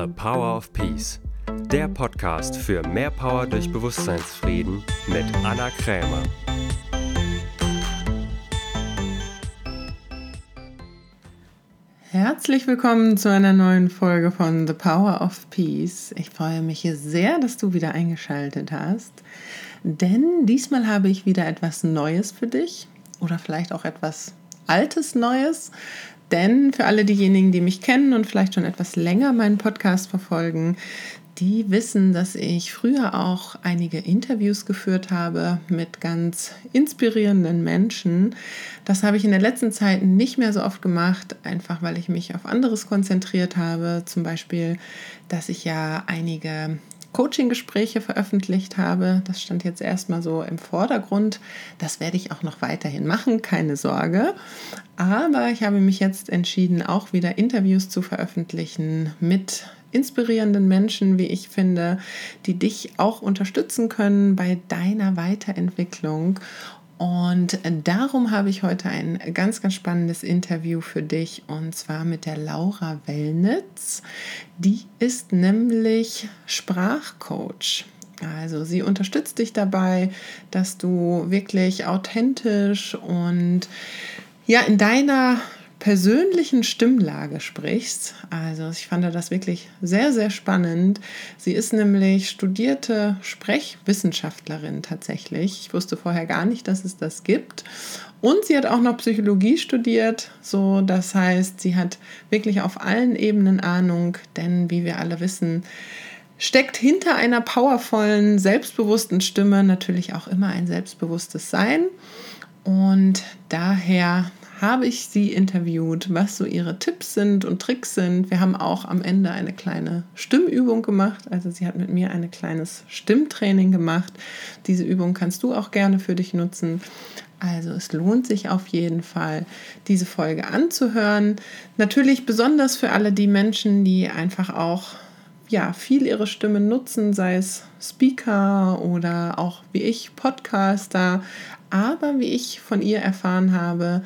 The Power of Peace, der Podcast für mehr Power durch Bewusstseinsfrieden mit Anna Krämer. Herzlich willkommen zu einer neuen Folge von The Power of Peace. Ich freue mich sehr, dass du wieder eingeschaltet hast, denn diesmal habe ich wieder etwas Neues für dich oder vielleicht auch etwas Altes Neues. Denn für alle diejenigen, die mich kennen und vielleicht schon etwas länger meinen Podcast verfolgen, die wissen, dass ich früher auch einige Interviews geführt habe mit ganz inspirierenden Menschen. Das habe ich in der letzten Zeit nicht mehr so oft gemacht, einfach weil ich mich auf anderes konzentriert habe. Zum Beispiel, dass ich ja einige Coaching-Gespräche veröffentlicht habe. Das stand jetzt erstmal so im Vordergrund. Das werde ich auch noch weiterhin machen, keine Sorge. Aber ich habe mich jetzt entschieden, auch wieder Interviews zu veröffentlichen mit inspirierenden Menschen, wie ich finde, die dich auch unterstützen können bei deiner Weiterentwicklung. Und darum habe ich heute ein ganz, ganz spannendes Interview für dich und zwar mit der Laura Wellnitz. Die ist nämlich Sprachcoach. Also sie unterstützt dich dabei, dass du wirklich authentisch und ja in deiner persönlichen Stimmlage sprichst. Also ich fand das wirklich sehr, sehr spannend. Sie ist nämlich studierte Sprechwissenschaftlerin tatsächlich. Ich wusste vorher gar nicht, dass es das gibt. Und sie hat auch noch Psychologie studiert. So, das heißt, sie hat wirklich auf allen Ebenen Ahnung, denn wie wir alle wissen, steckt hinter einer powervollen, selbstbewussten Stimme natürlich auch immer ein selbstbewusstes Sein. Und daher habe ich sie interviewt, was so ihre Tipps sind und Tricks sind. Wir haben auch am Ende eine kleine Stimmübung gemacht. Also sie hat mit mir ein kleines Stimmtraining gemacht. Diese Übung kannst du auch gerne für dich nutzen. Also es lohnt sich auf jeden Fall, diese Folge anzuhören. Natürlich besonders für alle die Menschen, die einfach auch ja, viel ihre Stimme nutzen, sei es Speaker oder auch wie ich Podcaster. Aber wie ich von ihr erfahren habe,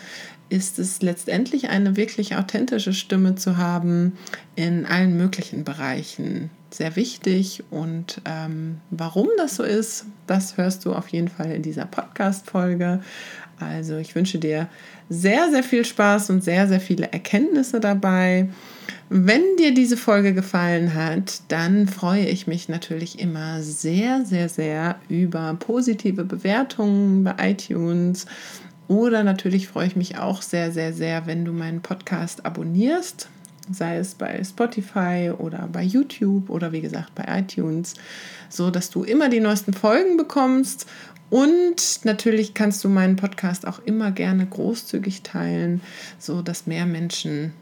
ist es letztendlich eine wirklich authentische Stimme zu haben in allen möglichen Bereichen. Sehr wichtig und ähm, warum das so ist, das hörst du auf jeden Fall in dieser Podcast-Folge. Also ich wünsche dir sehr, sehr viel Spaß und sehr, sehr viele Erkenntnisse dabei. Wenn dir diese Folge gefallen hat, dann freue ich mich natürlich immer sehr, sehr, sehr über positive Bewertungen bei iTunes oder natürlich freue ich mich auch sehr, sehr, sehr, wenn du meinen Podcast abonnierst, sei es bei Spotify oder bei YouTube oder wie gesagt bei iTunes, so dass du immer die neuesten Folgen bekommst. Und natürlich kannst du meinen Podcast auch immer gerne großzügig teilen, so dass mehr Menschen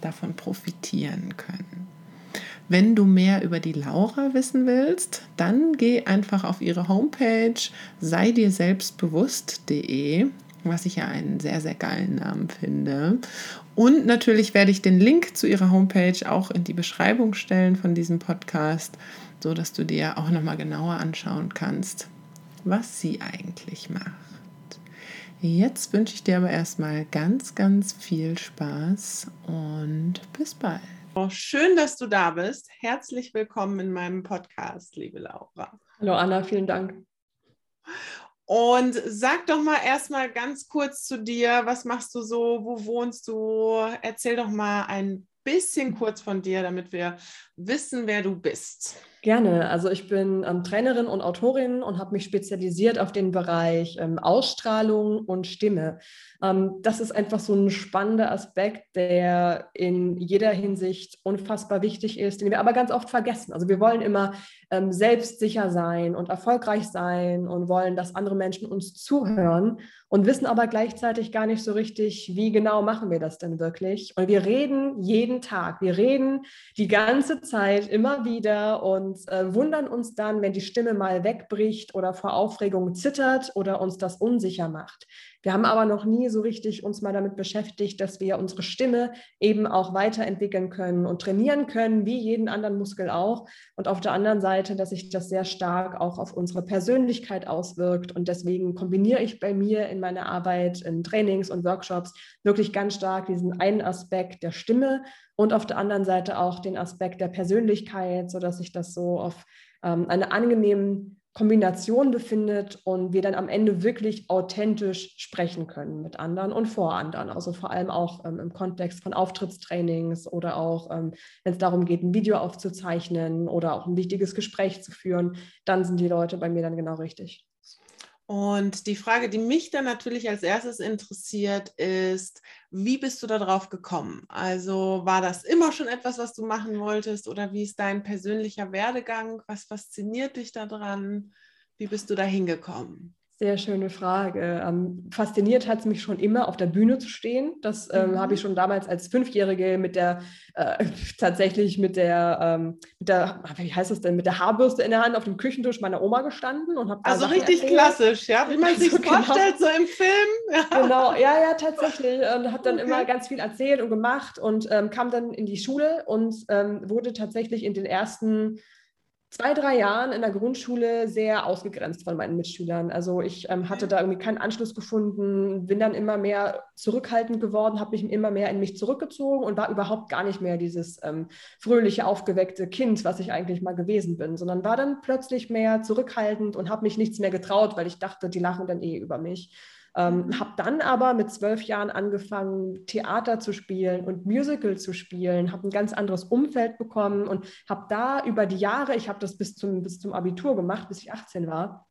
davon profitieren können. Wenn du mehr über die Laura wissen willst, dann geh einfach auf ihre Homepage sei dir selbstbewusst.de was ich ja einen sehr, sehr geilen Namen finde. Und natürlich werde ich den Link zu ihrer Homepage auch in die Beschreibung stellen von diesem Podcast, so dass du dir auch nochmal genauer anschauen kannst, was sie eigentlich macht. Jetzt wünsche ich dir aber erstmal ganz, ganz viel Spaß und bis bald. Oh, schön, dass du da bist. Herzlich willkommen in meinem Podcast, liebe Laura. Hallo Anna, vielen Dank. Und sag doch mal erstmal ganz kurz zu dir, was machst du so, wo wohnst du? Erzähl doch mal ein bisschen kurz von dir, damit wir wissen, wer du bist. Gerne. Also ich bin ähm, Trainerin und Autorin und habe mich spezialisiert auf den Bereich ähm, Ausstrahlung und Stimme. Ähm, das ist einfach so ein spannender Aspekt, der in jeder Hinsicht unfassbar wichtig ist, den wir aber ganz oft vergessen. Also wir wollen immer ähm, selbstsicher sein und erfolgreich sein und wollen, dass andere Menschen uns zuhören und wissen aber gleichzeitig gar nicht so richtig, wie genau machen wir das denn wirklich. Und wir reden jeden Tag, wir reden die ganze Zeit immer wieder und äh, wundern uns dann, wenn die Stimme mal wegbricht oder vor Aufregung zittert oder uns das unsicher macht. Wir haben aber noch nie so richtig uns mal damit beschäftigt, dass wir unsere Stimme eben auch weiterentwickeln können und trainieren können, wie jeden anderen Muskel auch. Und auf der anderen Seite, dass sich das sehr stark auch auf unsere Persönlichkeit auswirkt. Und deswegen kombiniere ich bei mir in meiner Arbeit, in Trainings und Workshops wirklich ganz stark diesen einen Aspekt der Stimme und auf der anderen Seite auch den Aspekt der Persönlichkeit, sodass sich das so auf ähm, eine angenehme Kombination befindet und wir dann am Ende wirklich authentisch sprechen können mit anderen und vor anderen. Also vor allem auch ähm, im Kontext von Auftrittstrainings oder auch, ähm, wenn es darum geht, ein Video aufzuzeichnen oder auch ein wichtiges Gespräch zu führen, dann sind die Leute bei mir dann genau richtig. Und die Frage, die mich dann natürlich als erstes interessiert, ist, wie bist du darauf gekommen? Also war das immer schon etwas, was du machen wolltest oder wie ist dein persönlicher Werdegang? Was fasziniert dich daran? Wie bist du da hingekommen? Sehr schöne Frage. Ähm, fasziniert hat es mich schon immer, auf der Bühne zu stehen. Das ähm, mhm. habe ich schon damals als Fünfjährige mit der, äh, tatsächlich mit der, ähm, mit der, wie heißt das denn, mit der Haarbürste in der Hand auf dem Küchentisch meiner Oma gestanden und habe Also Sachen richtig erzählt. klassisch, ja, wie man sich vorstellt, genau. so im Film. Ja. Genau, ja, ja, tatsächlich. Und habe dann okay. immer ganz viel erzählt und gemacht und ähm, kam dann in die Schule und ähm, wurde tatsächlich in den ersten zwei, drei Jahren in der Grundschule sehr ausgegrenzt von meinen Mitschülern. Also ich ähm, hatte da irgendwie keinen Anschluss gefunden, bin dann immer mehr zurückhaltend geworden, habe mich immer mehr in mich zurückgezogen und war überhaupt gar nicht mehr dieses ähm, fröhliche, aufgeweckte Kind, was ich eigentlich mal gewesen bin, sondern war dann plötzlich mehr zurückhaltend und habe mich nichts mehr getraut, weil ich dachte, die lachen dann eh über mich. Ähm, habe dann aber mit zwölf Jahren angefangen, Theater zu spielen und Musical zu spielen, habe ein ganz anderes Umfeld bekommen und habe da über die Jahre, ich habe das bis zum, bis zum Abitur gemacht, bis ich 18 war,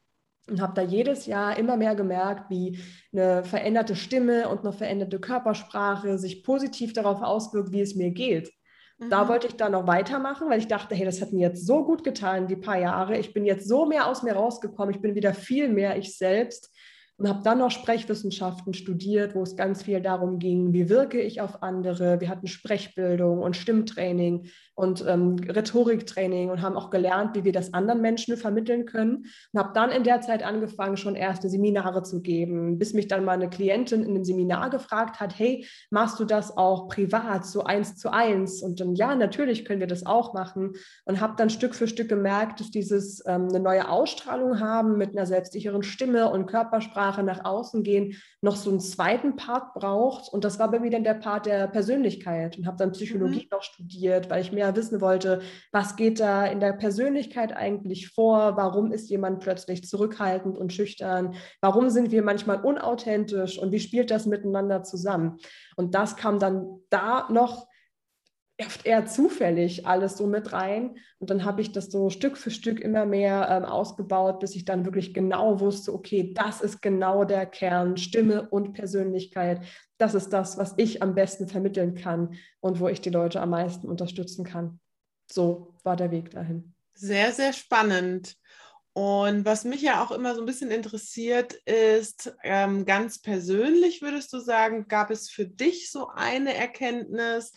und habe da jedes Jahr immer mehr gemerkt, wie eine veränderte Stimme und eine veränderte Körpersprache sich positiv darauf auswirkt, wie es mir geht. Mhm. Da wollte ich dann noch weitermachen, weil ich dachte, hey, das hat mir jetzt so gut getan, die paar Jahre. Ich bin jetzt so mehr aus mir rausgekommen. Ich bin wieder viel mehr ich selbst und habe dann noch Sprechwissenschaften studiert, wo es ganz viel darum ging, wie wirke ich auf andere. Wir hatten Sprechbildung und Stimmtraining und ähm, Rhetoriktraining und haben auch gelernt, wie wir das anderen Menschen vermitteln können. Und habe dann in der Zeit angefangen, schon erste Seminare zu geben, bis mich dann mal eine Klientin in einem Seminar gefragt hat, hey, machst du das auch privat, so eins zu eins? Und dann, ja, natürlich können wir das auch machen. Und habe dann Stück für Stück gemerkt, dass dieses ähm, eine neue Ausstrahlung haben mit einer selbstsicheren Stimme und Körpersprache nach außen gehen, noch so einen zweiten Part braucht. Und das war bei mir dann der Part der Persönlichkeit und habe dann Psychologie mhm. noch studiert, weil ich mehr mehr wissen wollte, was geht da in der Persönlichkeit eigentlich vor? Warum ist jemand plötzlich zurückhaltend und schüchtern? Warum sind wir manchmal unauthentisch und wie spielt das miteinander zusammen? Und das kam dann da noch oft eher zufällig alles so mit rein. Und dann habe ich das so Stück für Stück immer mehr ähm, ausgebaut, bis ich dann wirklich genau wusste, okay, das ist genau der Kern, Stimme und Persönlichkeit. Das ist das, was ich am besten vermitteln kann und wo ich die Leute am meisten unterstützen kann. So war der Weg dahin. Sehr, sehr spannend. Und was mich ja auch immer so ein bisschen interessiert, ist ähm, ganz persönlich, würdest du sagen, gab es für dich so eine Erkenntnis,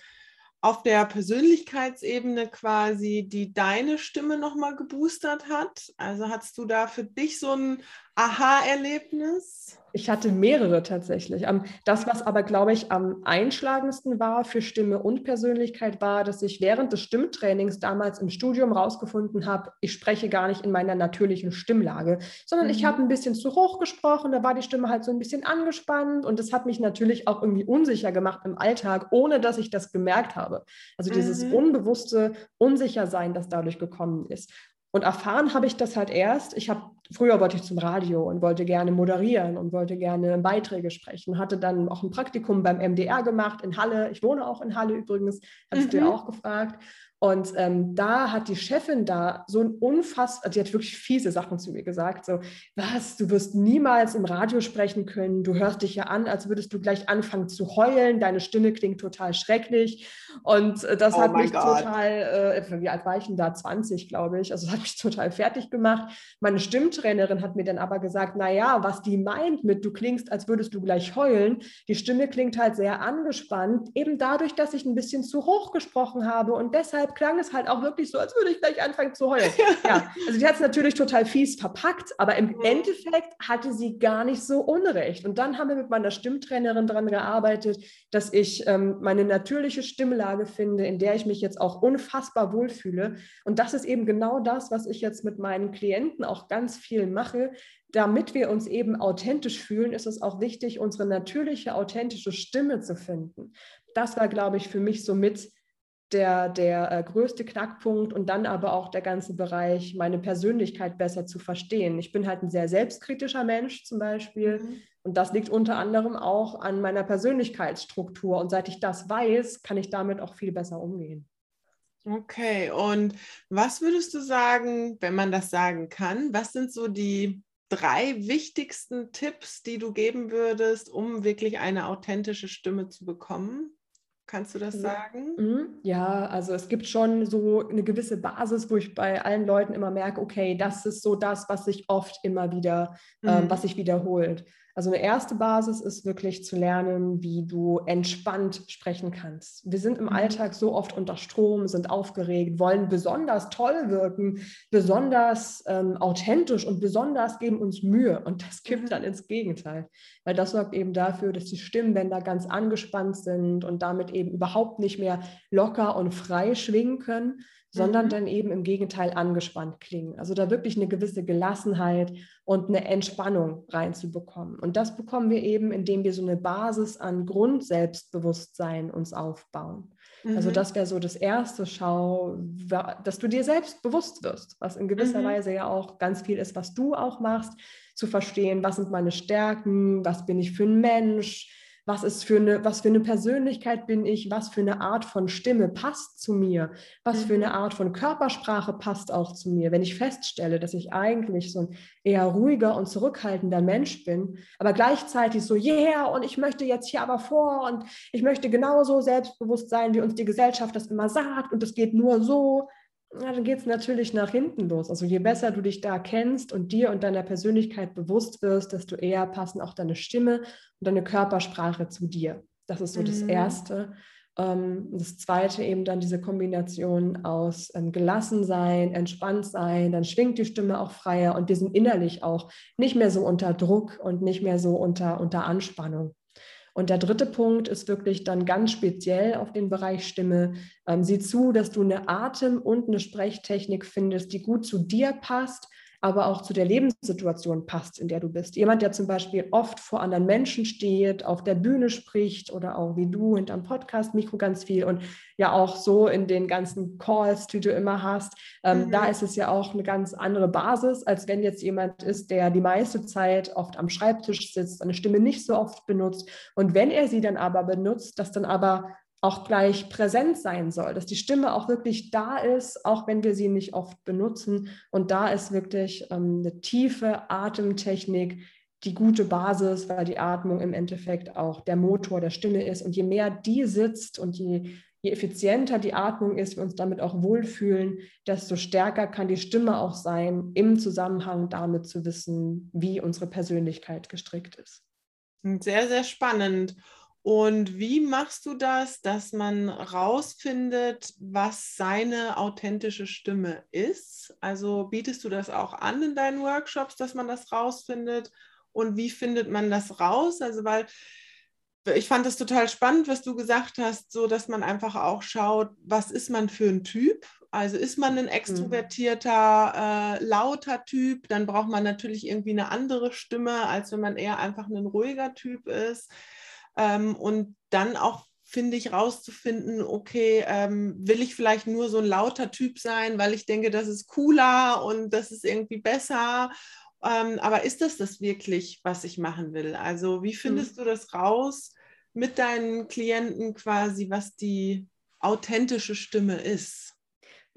auf der Persönlichkeitsebene quasi, die deine Stimme nochmal geboostert hat? Also hattest du da für dich so ein Aha-Erlebnis? Ich hatte mehrere tatsächlich. Das, was aber, glaube ich, am einschlagendsten war für Stimme und Persönlichkeit, war, dass ich während des Stimmtrainings damals im Studium rausgefunden habe, ich spreche gar nicht in meiner natürlichen Stimmlage, sondern mhm. ich habe ein bisschen zu hoch gesprochen, da war die Stimme halt so ein bisschen angespannt und das hat mich natürlich auch irgendwie unsicher gemacht im Alltag, ohne dass ich das gemerkt habe. Also dieses mhm. unbewusste Unsichersein, das dadurch gekommen ist. Und erfahren habe ich das halt erst. Ich habe früher wollte ich zum Radio und wollte gerne moderieren und wollte gerne Beiträge sprechen. Hatte dann auch ein Praktikum beim MDR gemacht in Halle. Ich wohne auch in Halle übrigens, hast mhm. du ja auch gefragt. Und ähm, da hat die Chefin da so ein unfassbar, also die hat wirklich fiese Sachen zu mir gesagt, so, was, du wirst niemals im Radio sprechen können, du hörst dich ja an, als würdest du gleich anfangen zu heulen, deine Stimme klingt total schrecklich. Und äh, das oh hat mich God. total, äh, wie alt war ich denn da? 20, glaube ich. Also das hat mich total fertig gemacht. Meine Stimmtrainerin hat mir dann aber gesagt, naja, was die meint mit, du klingst, als würdest du gleich heulen, die Stimme klingt halt sehr angespannt, eben dadurch, dass ich ein bisschen zu hoch gesprochen habe und deshalb deshalb klang es halt auch wirklich so, als würde ich gleich anfangen zu heulen. ja, also die hat es natürlich total fies verpackt, aber im mhm. Endeffekt hatte sie gar nicht so Unrecht. Und dann haben wir mit meiner Stimmtrainerin daran gearbeitet, dass ich ähm, meine natürliche Stimmlage finde, in der ich mich jetzt auch unfassbar wohlfühle. Und das ist eben genau das, was ich jetzt mit meinen Klienten auch ganz viel mache, damit wir uns eben authentisch fühlen, ist es auch wichtig, unsere natürliche, authentische Stimme zu finden. Das war, glaube ich, für mich somit der, der äh, größte Knackpunkt und dann aber auch der ganze Bereich, meine Persönlichkeit besser zu verstehen. Ich bin halt ein sehr selbstkritischer Mensch zum Beispiel mhm. und das liegt unter anderem auch an meiner Persönlichkeitsstruktur und seit ich das weiß, kann ich damit auch viel besser umgehen. Okay, und was würdest du sagen, wenn man das sagen kann? Was sind so die drei wichtigsten Tipps, die du geben würdest, um wirklich eine authentische Stimme zu bekommen? Kannst du das sagen? Mhm. Ja, also es gibt schon so eine gewisse Basis, wo ich bei allen Leuten immer merke, okay, das ist so das, was sich oft immer wieder, ähm, mhm. ähm, was sich wiederholt. Also eine erste Basis ist wirklich zu lernen, wie du entspannt sprechen kannst. Wir sind im mhm. Alltag so oft unter Strom, sind aufgeregt, wollen besonders toll wirken, besonders ähm, authentisch und besonders geben uns Mühe. Und das kippt mhm. dann ins Gegenteil, weil das sorgt eben dafür, dass die Stimmbänder ganz angespannt sind und damit eben überhaupt nicht mehr locker und frei schwingen können, sondern mhm. dann eben im Gegenteil angespannt klingen. Also da wirklich eine gewisse Gelassenheit und eine Entspannung reinzubekommen. Und das bekommen wir eben, indem wir so eine Basis an Grundselbstbewusstsein uns aufbauen. Also mhm. Also das wäre so das erste Schau, dass du dir selbst bewusst wirst, was in gewisser mhm. Weise ja auch ganz viel ist, was du auch machst, zu verstehen, was sind meine Stärken, was bin ich für ein Mensch, was ist für eine, was für eine Persönlichkeit bin ich, was für eine Art von Stimme passt zu mir, was für eine mhm. Art von Körpersprache passt auch zu mir. Wenn ich feststelle, dass ich eigentlich so ein eher ruhiger und zurückhaltender Mensch bin, aber gleichzeitig so, yeah, und ich möchte jetzt hier aber vor und ich möchte genauso selbstbewusst sein, wie uns die Gesellschaft das immer sagt und es geht nur so, ja, dann geht es natürlich nach hinten los. Also je besser du dich da kennst und dir und deiner Persönlichkeit bewusst wirst, desto eher passen auch deine Stimme und deine Körpersprache zu dir. Das ist so mhm. das Erste. Ähm, das Zweite eben dann diese Kombination aus ähm, gelassen sein, entspannt sein, dann schwingt die Stimme auch freier und wir sind innerlich auch nicht mehr so unter Druck und nicht mehr so unter, unter Anspannung. Und der dritte Punkt ist wirklich dann ganz speziell auf den Bereich Stimme. Ähm, sieh zu, dass du eine Atem- und eine Sprechtechnik findest, die gut zu dir passt, aber auch zu der Lebenssituation passt, in der du bist. Jemand, der zum Beispiel oft vor anderen Menschen steht, auf der Bühne spricht oder auch wie du hinterm Podcast-Mikro ganz viel und ja auch so in den ganzen Calls, die du immer hast. Ähm, mhm. Da ist es ja auch eine ganz andere Basis, als wenn jetzt jemand ist, der die meiste Zeit oft am Schreibtisch sitzt, seine Stimme nicht so oft benutzt. Und wenn er sie dann aber benutzt, das dann aber auch gleich präsent sein soll, dass die Stimme auch wirklich da ist, auch wenn wir sie nicht oft benutzen. Und da ist wirklich ähm, eine tiefe Atemtechnik die gute Basis, weil die Atmung im Endeffekt auch der Motor der Stimme ist. Und je mehr die sitzt und je, je effizienter die Atmung ist, wir uns damit auch wohlfühlen, desto stärker kann die Stimme auch sein, im Zusammenhang damit zu wissen, wie unsere Persönlichkeit gestrickt ist. Sehr, sehr spannend. Und wie machst du das, dass man rausfindet, was seine authentische Stimme ist? Also bietest du das auch an in deinen Workshops, dass man das rausfindet? Und wie findet man das raus? Also weil ich fand es total spannend, was du gesagt hast, so dass man einfach auch schaut, was ist man für ein Typ? Also ist man ein mhm. extrovertierter, äh, lauter Typ, dann braucht man natürlich irgendwie eine andere Stimme, als wenn man eher einfach ein ruhiger Typ ist. Ähm, und dann auch finde ich rauszufinden, okay, ähm, will ich vielleicht nur so ein lauter Typ sein, weil ich denke, das ist cooler und das ist irgendwie besser. Ähm, aber ist das das wirklich, was ich machen will? Also wie findest mhm. du das raus mit deinen Klienten quasi, was die authentische Stimme ist?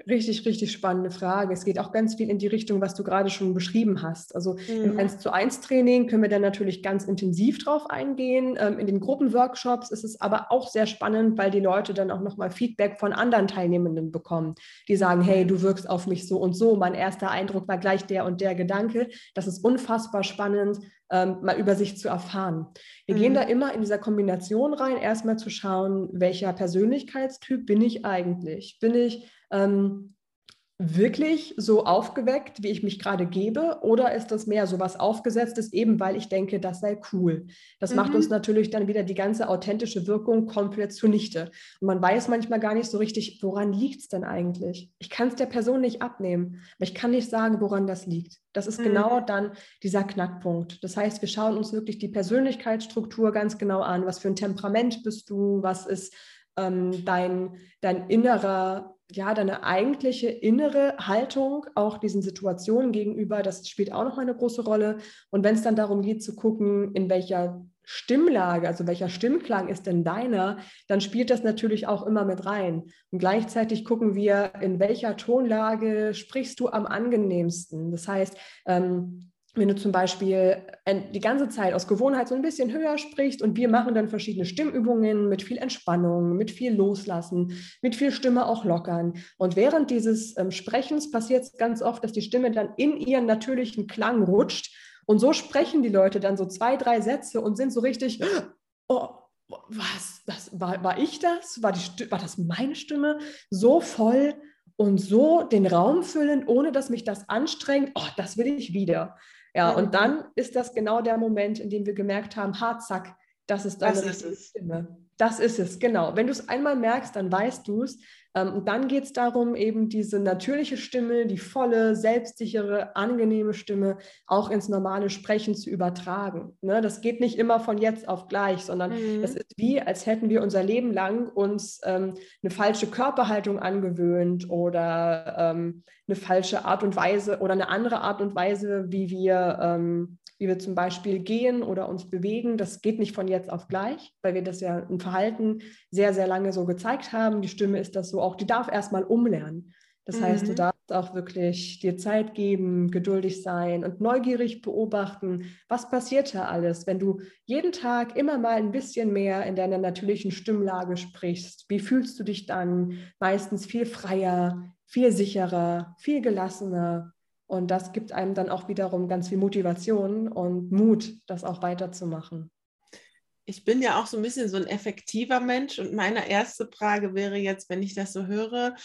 Richtig, richtig spannende Frage. Es geht auch ganz viel in die Richtung, was du gerade schon beschrieben hast. Also mhm. im 1 zu 1 Training können wir dann natürlich ganz intensiv drauf eingehen. Ähm, in den Gruppenworkshops ist es aber auch sehr spannend, weil die Leute dann auch nochmal Feedback von anderen Teilnehmenden bekommen, die sagen, hey, du wirkst auf mich so und so. Mein erster Eindruck war gleich der und der Gedanke. Das ist unfassbar spannend, ähm, mal über sich zu erfahren. Wir mhm. gehen da immer in dieser Kombination rein, erstmal zu schauen, welcher Persönlichkeitstyp bin ich eigentlich? Bin ich ähm, wirklich so aufgeweckt, wie ich mich gerade gebe? Oder ist das mehr so was Aufgesetztes, eben weil ich denke, das sei cool? Das mhm. macht uns natürlich dann wieder die ganze authentische Wirkung komplett zunichte. Und man weiß manchmal gar nicht so richtig, woran liegt es denn eigentlich? Ich kann es der Person nicht abnehmen, aber ich kann nicht sagen, woran das liegt. Das ist mhm. genau dann dieser Knackpunkt. Das heißt, wir schauen uns wirklich die Persönlichkeitsstruktur ganz genau an. Was für ein Temperament bist du? Was ist ähm, dein, dein innerer ja, deine eigentliche innere Haltung auch diesen Situationen gegenüber, das spielt auch noch eine große Rolle. Und wenn es dann darum geht zu gucken, in welcher Stimmlage, also welcher Stimmklang ist denn deiner, dann spielt das natürlich auch immer mit rein. Und gleichzeitig gucken wir, in welcher Tonlage sprichst du am angenehmsten. Das heißt, ähm, wenn du zum Beispiel die ganze Zeit aus Gewohnheit so ein bisschen höher sprichst und wir machen dann verschiedene Stimmübungen mit viel Entspannung, mit viel Loslassen, mit viel Stimme auch lockern. Und während dieses ähm, Sprechens passiert es ganz oft, dass die Stimme dann in ihren natürlichen Klang rutscht. Und so sprechen die Leute dann so zwei, drei Sätze und sind so richtig, oh, was, das, war, war ich das? War, die, war das meine Stimme? So voll und so den Raum füllen, ohne dass mich das anstrengt. Oh, das will ich wieder. Ja, und dann ist das genau der Moment, in dem wir gemerkt haben, ha, zack, das ist deine das ist Stimme. Das ist es, genau. Wenn du es einmal merkst, dann weißt du es. Ähm, und dann geht es darum, eben diese natürliche Stimme, die volle, selbstsichere, angenehme Stimme auch ins normale Sprechen zu übertragen. Ne? Das geht nicht immer von jetzt auf gleich, sondern mhm. ist wie, als hätten wir unser Leben lang uns ähm, eine falsche Körperhaltung angewöhnt oder ähm, eine falsche Art und Weise oder eine andere Art und Weise, wie wir ähm, wie wir zum Beispiel gehen oder uns bewegen. Das geht nicht von jetzt auf gleich, weil wir das ja im Verhalten sehr, sehr lange so gezeigt haben. Die Stimme ist das so auch, die darf erstmal umlernen. Das mhm. heißt, du mhm. darfst auch wirklich dir Zeit geben, geduldig sein und neugierig beobachten, was passiert da alles, wenn du jeden Tag immer mal ein bisschen mehr in deiner natürlichen Stimmlage sprichst. Wie fühlst du dich dann? Meistens viel freier, viel sicherer, viel gelassener und das gibt einem dann auch wiederum ganz viel Motivation und Mut, das auch weiterzumachen. Ich bin ja auch so ein bisschen so ein effektiver Mensch und meine erste Frage wäre jetzt, wenn ich das so höre,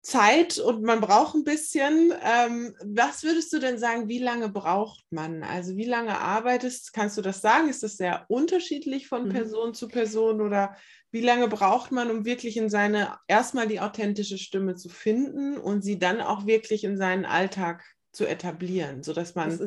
Zeit und man braucht ein bisschen. Ähm, was würdest du denn sagen, wie lange braucht man? Also wie lange arbeitest, kannst du das sagen? Ist das sehr unterschiedlich von mhm. Person zu Person oder wie lange braucht man, um wirklich in seine, erstmal die authentische Stimme zu finden und sie dann auch wirklich in seinen Alltag zu etablieren, sodass man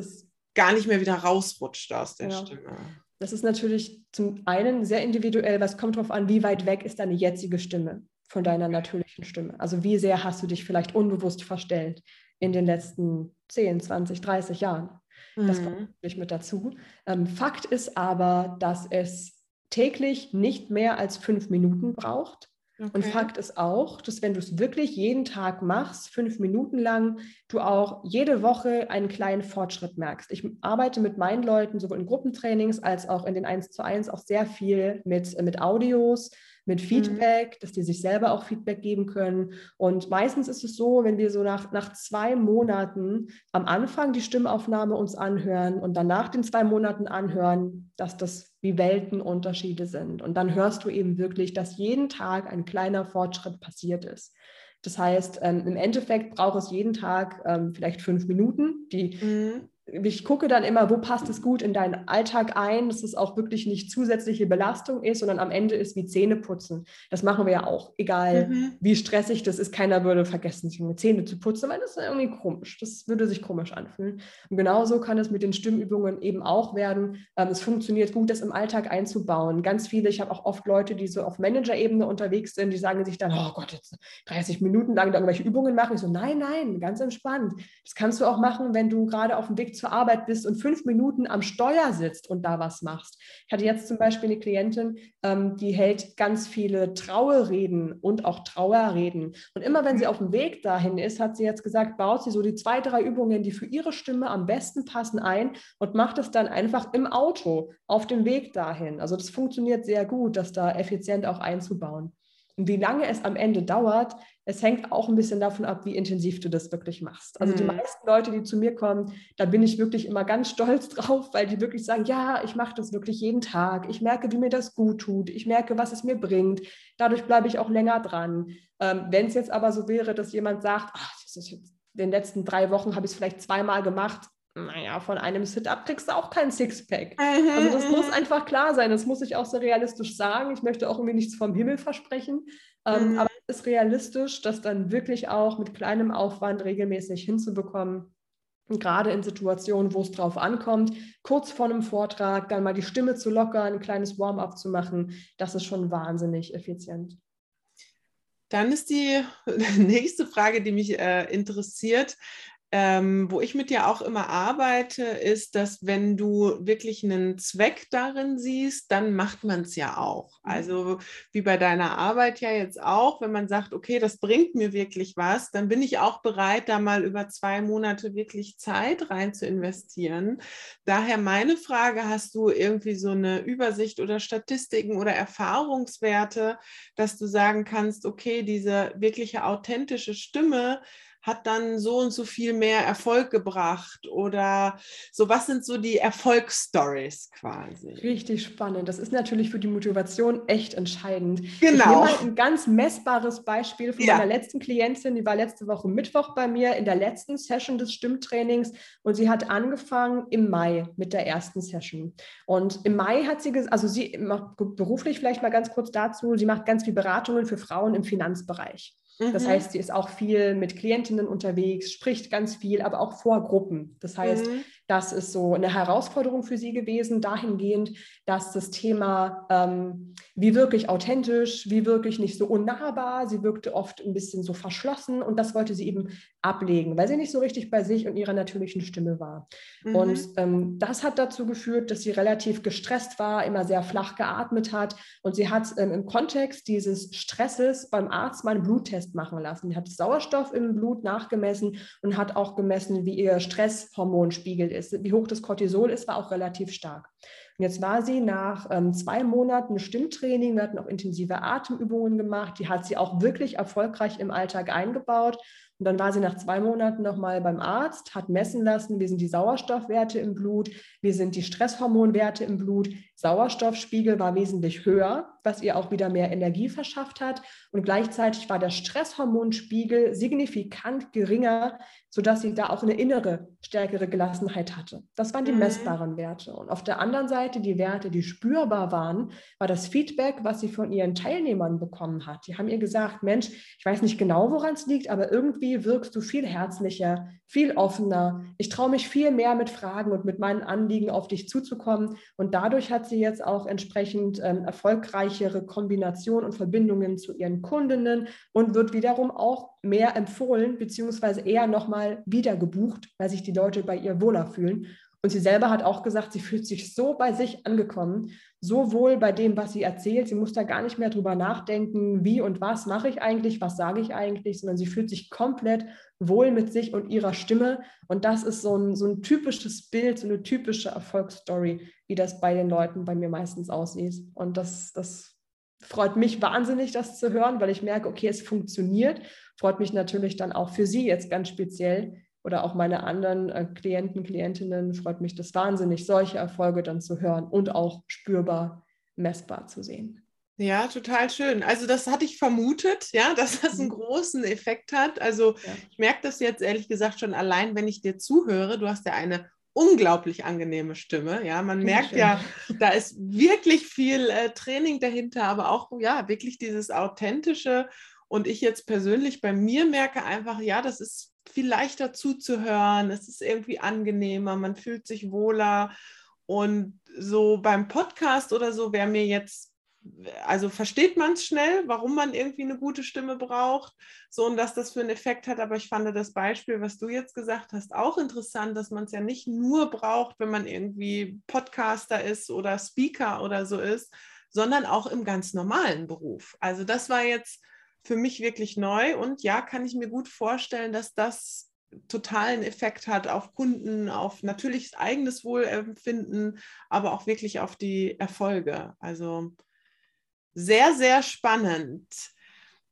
gar nicht mehr wieder rausrutscht aus der ja. Stimme? Das ist natürlich zum einen sehr individuell, was kommt darauf an, wie weit weg ist deine jetzige Stimme von deiner natürlichen Stimme. Also wie sehr hast du dich vielleicht unbewusst verstellt in den letzten 10, 20, 30 Jahren. Das kommt mhm. natürlich mit dazu. Ähm, Fakt ist aber, dass es täglich nicht mehr als fünf Minuten braucht. Okay. Und Fakt ist auch, dass wenn du es wirklich jeden Tag machst, fünf Minuten lang, du auch jede Woche einen kleinen Fortschritt merkst. Ich arbeite mit meinen Leuten sowohl in Gruppentrainings als auch in den 1 zu 1 auch sehr viel mit, mit Audios, mit mhm. Feedback, dass die sich selber auch Feedback geben können. Und meistens ist es so, wenn wir so nach, nach zwei Monaten am Anfang die Stimmaufnahme uns anhören und dann nach den zwei Monaten anhören, dass das wie Weltenunterschiede sind. Und dann hörst du eben wirklich, dass jeden Tag ein kleiner Fortschritt passiert ist. Das heißt, ähm, im Endeffekt braucht es jeden Tag ähm, vielleicht fünf Minuten, die mhm ich gucke dann immer, wo passt es gut in deinen Alltag ein, dass es auch wirklich nicht zusätzliche Belastung ist, sondern am Ende ist wie Zähne putzen. Das machen wir ja auch, egal mhm. wie stressig das ist. Keiner würde vergessen, sich eine Zähne zu putzen, weil das ist irgendwie komisch. Das würde sich komisch anfühlen. Und genauso kann es mit den Stimmübungen eben auch werden. Ähm, es funktioniert gut, das im Alltag einzubauen. Ganz viele, ich habe auch oft Leute, die so auf Manager-Ebene unterwegs sind, die sagen sich dann, oh Gott, jetzt 30 Minuten lang irgendwelche Übungen machen. Ich so, nein, nein, ganz entspannt. Das kannst du auch machen, wenn du gerade auf dem Weg zur Arbeit bist und fünf Minuten am Steuer sitzt und da was machst. Ich hatte jetzt zum Beispiel eine Klientin, ähm, die hält ganz viele Trauerreden und auch Trauerreden. Und immer wenn sie auf dem Weg dahin ist, hat sie jetzt gesagt, baut sie so die zwei, drei Übungen, die für ihre Stimme am besten passen, ein und macht es dann einfach im Auto auf dem Weg dahin. Also das funktioniert sehr gut, das da effizient auch einzubauen. Wie lange es am Ende dauert, es hängt auch ein bisschen davon ab, wie intensiv du das wirklich machst. Also mhm. die meisten Leute, die zu mir kommen, da bin ich wirklich immer ganz stolz drauf, weil die wirklich sagen, ja, ich mache das wirklich jeden Tag. Ich merke, wie mir das gut tut. Ich merke, was es mir bringt. Dadurch bleibe ich auch länger dran. Ähm, Wenn es jetzt aber so wäre, dass jemand sagt, ach, das ist jetzt in den letzten drei Wochen habe ich es vielleicht zweimal gemacht, naja, von einem Sit-up kriegst du auch kein Sixpack. Mhm, also das muss mhm. einfach klar sein. Das muss ich auch so realistisch sagen. Ich möchte auch irgendwie nichts vom Himmel versprechen. Ähm, mhm. Aber es ist realistisch, das dann wirklich auch mit kleinem Aufwand regelmäßig hinzubekommen. Und gerade in Situationen, wo es drauf ankommt, kurz vor einem Vortrag dann mal die Stimme zu lockern, ein kleines Warm-up zu machen, das ist schon wahnsinnig effizient. Dann ist die nächste Frage, die mich äh, interessiert ähm, wo ich mit dir auch immer arbeite, ist, dass wenn du wirklich einen Zweck darin siehst, dann macht man es ja auch. Mhm. Also wie bei deiner Arbeit ja jetzt auch, wenn man sagt, okay, das bringt mir wirklich was, dann bin ich auch bereit, da mal über zwei Monate wirklich Zeit rein zu investieren. Daher meine Frage, hast du irgendwie so eine Übersicht oder Statistiken oder Erfahrungswerte, dass du sagen kannst, okay, diese wirkliche authentische Stimme, hat dann so und so viel mehr Erfolg gebracht oder so, was sind so die Erfolgsstories quasi? Richtig spannend. Das ist natürlich für die Motivation echt entscheidend. Genau. Ich nehme mal ein ganz messbares Beispiel von ja. meiner letzten Klientin, die war letzte Woche Mittwoch bei mir in der letzten Session des Stimmtrainings und sie hat angefangen im Mai mit der ersten Session. Und im Mai hat sie, also sie macht beruflich vielleicht mal ganz kurz dazu, sie macht ganz viel Beratungen für Frauen im Finanzbereich. Das mhm. heißt, sie ist auch viel mit Klientinnen unterwegs, spricht ganz viel, aber auch vor Gruppen. Das heißt, mhm. Das ist so eine Herausforderung für sie gewesen, dahingehend, dass das Thema, ähm, wie wirklich authentisch, wie wirklich nicht so unnahbar, sie wirkte oft ein bisschen so verschlossen und das wollte sie eben ablegen, weil sie nicht so richtig bei sich und ihrer natürlichen Stimme war. Mhm. Und ähm, das hat dazu geführt, dass sie relativ gestresst war, immer sehr flach geatmet hat und sie hat ähm, im Kontext dieses Stresses beim Arzt mal einen Bluttest machen lassen. Sie hat Sauerstoff im Blut nachgemessen und hat auch gemessen, wie ihr Stresshormonspiegel ist, wie hoch das Cortisol ist, war auch relativ stark. Und jetzt war sie nach ähm, zwei Monaten Stimmtraining, wir hatten auch intensive Atemübungen gemacht, die hat sie auch wirklich erfolgreich im Alltag eingebaut. Und dann war sie nach zwei Monaten nochmal beim Arzt, hat messen lassen, wie sind die Sauerstoffwerte im Blut, wie sind die Stresshormonwerte im Blut. Sauerstoffspiegel war wesentlich höher, was ihr auch wieder mehr Energie verschafft hat. Und gleichzeitig war der Stresshormonspiegel signifikant geringer, sodass sie da auch eine innere, stärkere Gelassenheit hatte. Das waren die mhm. messbaren Werte. Und auf der anderen Seite die Werte, die spürbar waren, war das Feedback, was sie von ihren Teilnehmern bekommen hat. Die haben ihr gesagt, Mensch, ich weiß nicht genau, woran es liegt, aber irgendwie wirkst du viel herzlicher, viel offener. Ich traue mich viel mehr mit Fragen und mit meinen Anliegen auf dich zuzukommen. Und dadurch hat sie jetzt auch entsprechend ähm, erfolgreichere Kombinationen und Verbindungen zu ihren Kundinnen und wird wiederum auch mehr empfohlen, beziehungsweise eher nochmal wieder gebucht, weil sich die Leute bei ihr wohler fühlen. Und sie selber hat auch gesagt, sie fühlt sich so bei sich angekommen, so wohl bei dem, was sie erzählt. Sie muss da gar nicht mehr drüber nachdenken, wie und was mache ich eigentlich, was sage ich eigentlich, sondern sie fühlt sich komplett wohl mit sich und ihrer Stimme. Und das ist so ein, so ein typisches Bild, so eine typische Erfolgsstory, wie das bei den Leuten bei mir meistens aussieht. Und das, das freut mich wahnsinnig, das zu hören, weil ich merke, okay, es funktioniert. Freut mich natürlich dann auch für Sie jetzt ganz speziell oder auch meine anderen äh, Klienten, Klientinnen, freut mich das wahnsinnig, solche Erfolge dann zu hören und auch spürbar, messbar zu sehen. Ja, total schön. Also das hatte ich vermutet, ja, dass das einen mhm. großen Effekt hat. Also ja. ich merke das jetzt ehrlich gesagt schon allein, wenn ich dir zuhöre. Du hast ja eine unglaublich angenehme Stimme. Ja, man merkt schön. ja, da ist wirklich viel äh, Training dahinter, aber auch ja wirklich dieses authentische. Und ich jetzt persönlich bei mir merke einfach, ja, das ist viel leichter zuzuhören. Es ist irgendwie angenehmer, man fühlt sich wohler. Und so beim Podcast oder so wäre mir jetzt also versteht man es schnell, warum man irgendwie eine gute Stimme braucht, so und dass das für einen Effekt hat. Aber ich fand das Beispiel, was du jetzt gesagt hast, auch interessant, dass man es ja nicht nur braucht, wenn man irgendwie Podcaster ist oder Speaker oder so ist, sondern auch im ganz normalen Beruf. Also das war jetzt für mich wirklich neu und ja, kann ich mir gut vorstellen, dass das totalen Effekt hat auf Kunden, auf natürlich eigenes Wohlempfinden, aber auch wirklich auf die Erfolge. Also sehr, sehr spannend.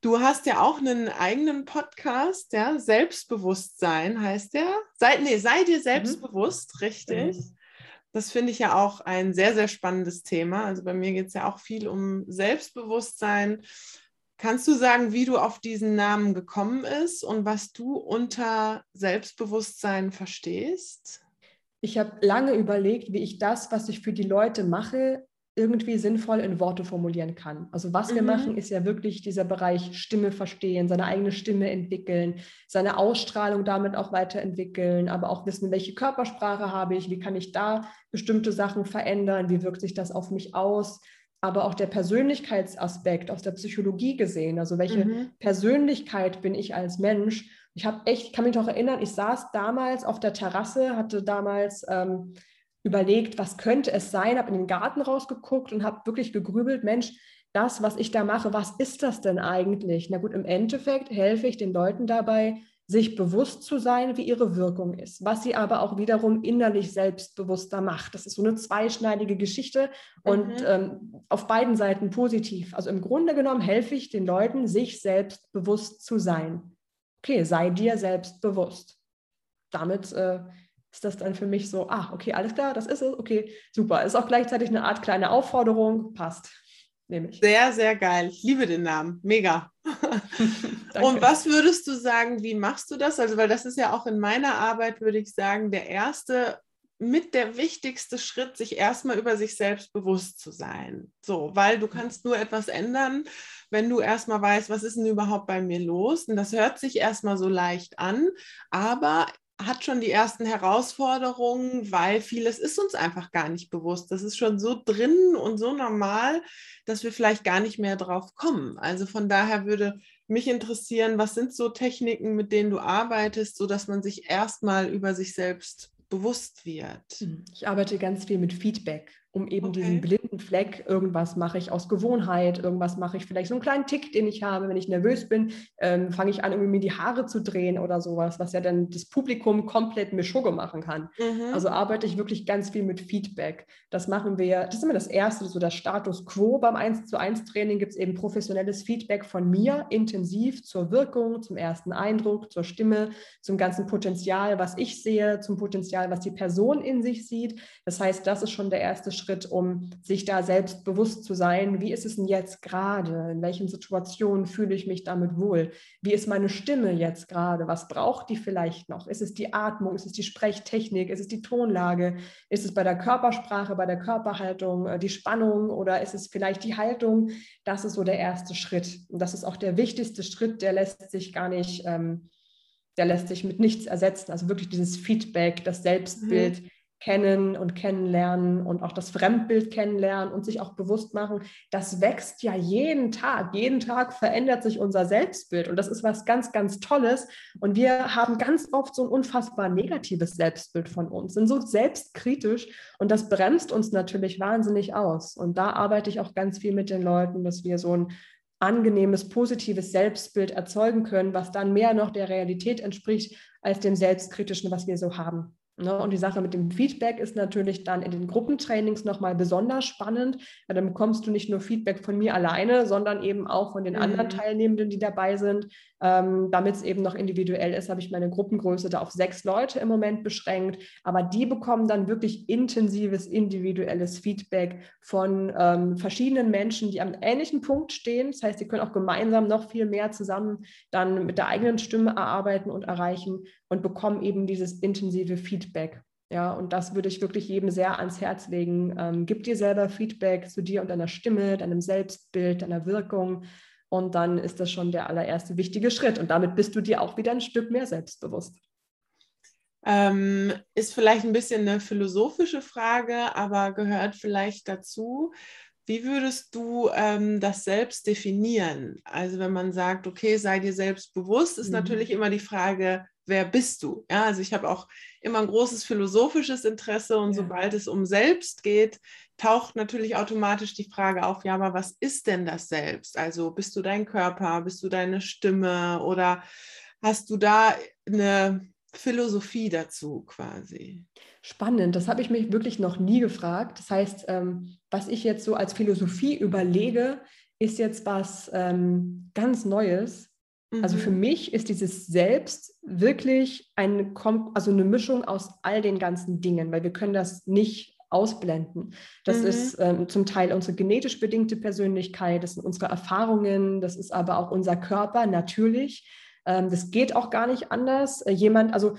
Du hast ja auch einen eigenen Podcast, ja, Selbstbewusstsein heißt der. Sei, nee, sei dir mhm. selbstbewusst, mhm. richtig. Mhm. Das finde ich ja auch ein sehr, sehr spannendes Thema. Also bei mir geht es ja auch viel um Selbstbewusstsein. Kannst du sagen, wie du auf diesen Namen gekommen bist und was du unter Selbstbewusstsein verstehst? Ich habe lange überlegt, wie ich das, was ich für die Leute mache, irgendwie sinnvoll in Worte formulieren kann. Also was mhm. wir machen, ist ja wirklich dieser Bereich Stimme verstehen, seine eigene Stimme entwickeln, seine Ausstrahlung damit auch weiterentwickeln, aber auch wissen, welche Körpersprache habe ich, wie kann ich da bestimmte Sachen verändern, wie wirkt sich das auf mich aus, aber auch der Persönlichkeitsaspekt aus der Psychologie gesehen, also welche mhm. Persönlichkeit bin ich als Mensch. Ich habe echt, kann mich noch erinnern, ich saß damals auf der Terrasse, hatte damals ähm, überlegt, was könnte es sein, habe in den Garten rausgeguckt und habe wirklich gegrübelt, Mensch, das, was ich da mache, was ist das denn eigentlich? Na gut, im Endeffekt helfe ich den Leuten dabei, sich bewusst zu sein, wie ihre Wirkung ist, was sie aber auch wiederum innerlich selbstbewusster macht. Das ist so eine zweischneidige Geschichte und mhm. ähm, auf beiden Seiten positiv. Also im Grunde genommen helfe ich den Leuten, sich selbst bewusst zu sein. Okay, sei dir selbst bewusst. Damit äh, ist das dann für mich so, ah, okay, alles klar, das ist es, okay, super. Ist auch gleichzeitig eine Art kleine Aufforderung, passt. Nehme ich. Sehr, sehr geil. Ich liebe den Namen. Mega. Und was würdest du sagen, wie machst du das? Also, weil das ist ja auch in meiner Arbeit, würde ich sagen, der erste mit der wichtigste Schritt, sich erstmal über sich selbst bewusst zu sein. So, weil du kannst nur etwas ändern, wenn du erstmal weißt, was ist denn überhaupt bei mir los? Und das hört sich erstmal so leicht an, aber hat schon die ersten Herausforderungen, weil vieles ist uns einfach gar nicht bewusst. Das ist schon so drin und so normal, dass wir vielleicht gar nicht mehr drauf kommen. Also von daher würde mich interessieren, was sind so Techniken, mit denen du arbeitest, sodass man sich erstmal über sich selbst bewusst wird? Hm, ich arbeite ganz viel mit Feedback um eben okay. diesen blinden Fleck, irgendwas mache ich aus Gewohnheit, irgendwas mache ich vielleicht so einen kleinen Tick, den ich habe, wenn ich nervös bin, ähm, fange ich an, irgendwie mir die Haare zu drehen oder sowas, was ja dann das Publikum komplett Mischugge machen kann. Mhm. Also arbeite ich wirklich ganz viel mit Feedback. Das machen wir, das ist immer das Erste, so das Status Quo beim 1 zu 1 Training gibt es eben professionelles Feedback von mir, intensiv zur Wirkung, zum ersten Eindruck, zur Stimme, zum ganzen Potenzial, was ich sehe, zum Potenzial, was die Person in sich sieht. Das heißt, das ist schon der erste Schritt Schritt, um sich da selbst bewusst zu sein, wie ist es denn jetzt gerade? In welchen Situationen fühle ich mich damit wohl? Wie ist meine Stimme jetzt gerade? Was braucht die vielleicht noch? Ist es die Atmung? Ist es die Sprechtechnik? Ist es die Tonlage? Ist es bei der Körpersprache, bei der Körperhaltung äh, die Spannung oder ist es vielleicht die Haltung? Das ist so der erste Schritt. Und das ist auch der wichtigste Schritt, der lässt sich gar nicht, ähm, der lässt sich mit nichts ersetzen. Also wirklich dieses Feedback, das Selbstbild. Mhm kennen und kennenlernen und auch das Fremdbild kennenlernen und sich auch bewusst machen, das wächst ja jeden Tag. Jeden Tag verändert sich unser Selbstbild und das ist was ganz, ganz Tolles. Und wir haben ganz oft so ein unfassbar negatives Selbstbild von uns, sind so selbstkritisch und das bremst uns natürlich wahnsinnig aus. Und da arbeite ich auch ganz viel mit den Leuten, dass wir so ein angenehmes, positives Selbstbild erzeugen können, was dann mehr noch der Realität entspricht als dem Selbstkritischen, was wir so haben. Ne? Und die Sache mit dem Feedback ist natürlich dann in den Gruppentrainings nochmal besonders spannend. Ja, dann bekommst du nicht nur Feedback von mir alleine, sondern eben auch von den mhm. anderen Teilnehmenden, die dabei sind. Ähm, Damit es eben noch individuell ist, habe ich meine Gruppengröße da auf sechs Leute im Moment beschränkt. Aber die bekommen dann wirklich intensives, individuelles Feedback von ähm, verschiedenen Menschen, die am ähnlichen Punkt stehen. Das heißt, sie können auch gemeinsam noch viel mehr zusammen dann mit der eigenen Stimme erarbeiten und erreichen und bekommen eben dieses intensive Feedback. Ja, und das würde ich wirklich jedem sehr ans Herz legen. Ähm, gib dir selber Feedback zu dir und deiner Stimme, deinem Selbstbild, deiner Wirkung. Und dann ist das schon der allererste wichtige Schritt. Und damit bist du dir auch wieder ein Stück mehr selbstbewusst. Ähm, ist vielleicht ein bisschen eine philosophische Frage, aber gehört vielleicht dazu. Wie würdest du ähm, das selbst definieren? Also wenn man sagt, okay, sei dir selbst bewusst, ist mhm. natürlich immer die Frage, wer bist du? Ja, also ich habe auch immer ein großes philosophisches Interesse und ja. sobald es um Selbst geht, taucht natürlich automatisch die Frage auf, ja, aber was ist denn das Selbst? Also bist du dein Körper, bist du deine Stimme oder hast du da eine Philosophie dazu quasi? Spannend, das habe ich mich wirklich noch nie gefragt. Das heißt, ähm, was ich jetzt so als Philosophie überlege, ist jetzt was ähm, ganz Neues. Also für Mhm. mich ist dieses Selbst wirklich eine, also eine Mischung aus all den ganzen Dingen, weil wir können das nicht ausblenden. Das Mhm. ist ähm, zum Teil unsere genetisch bedingte Persönlichkeit, das sind unsere Erfahrungen, das ist aber auch unser Körper, natürlich. Ähm, das geht auch gar nicht anders. Äh, jemand, also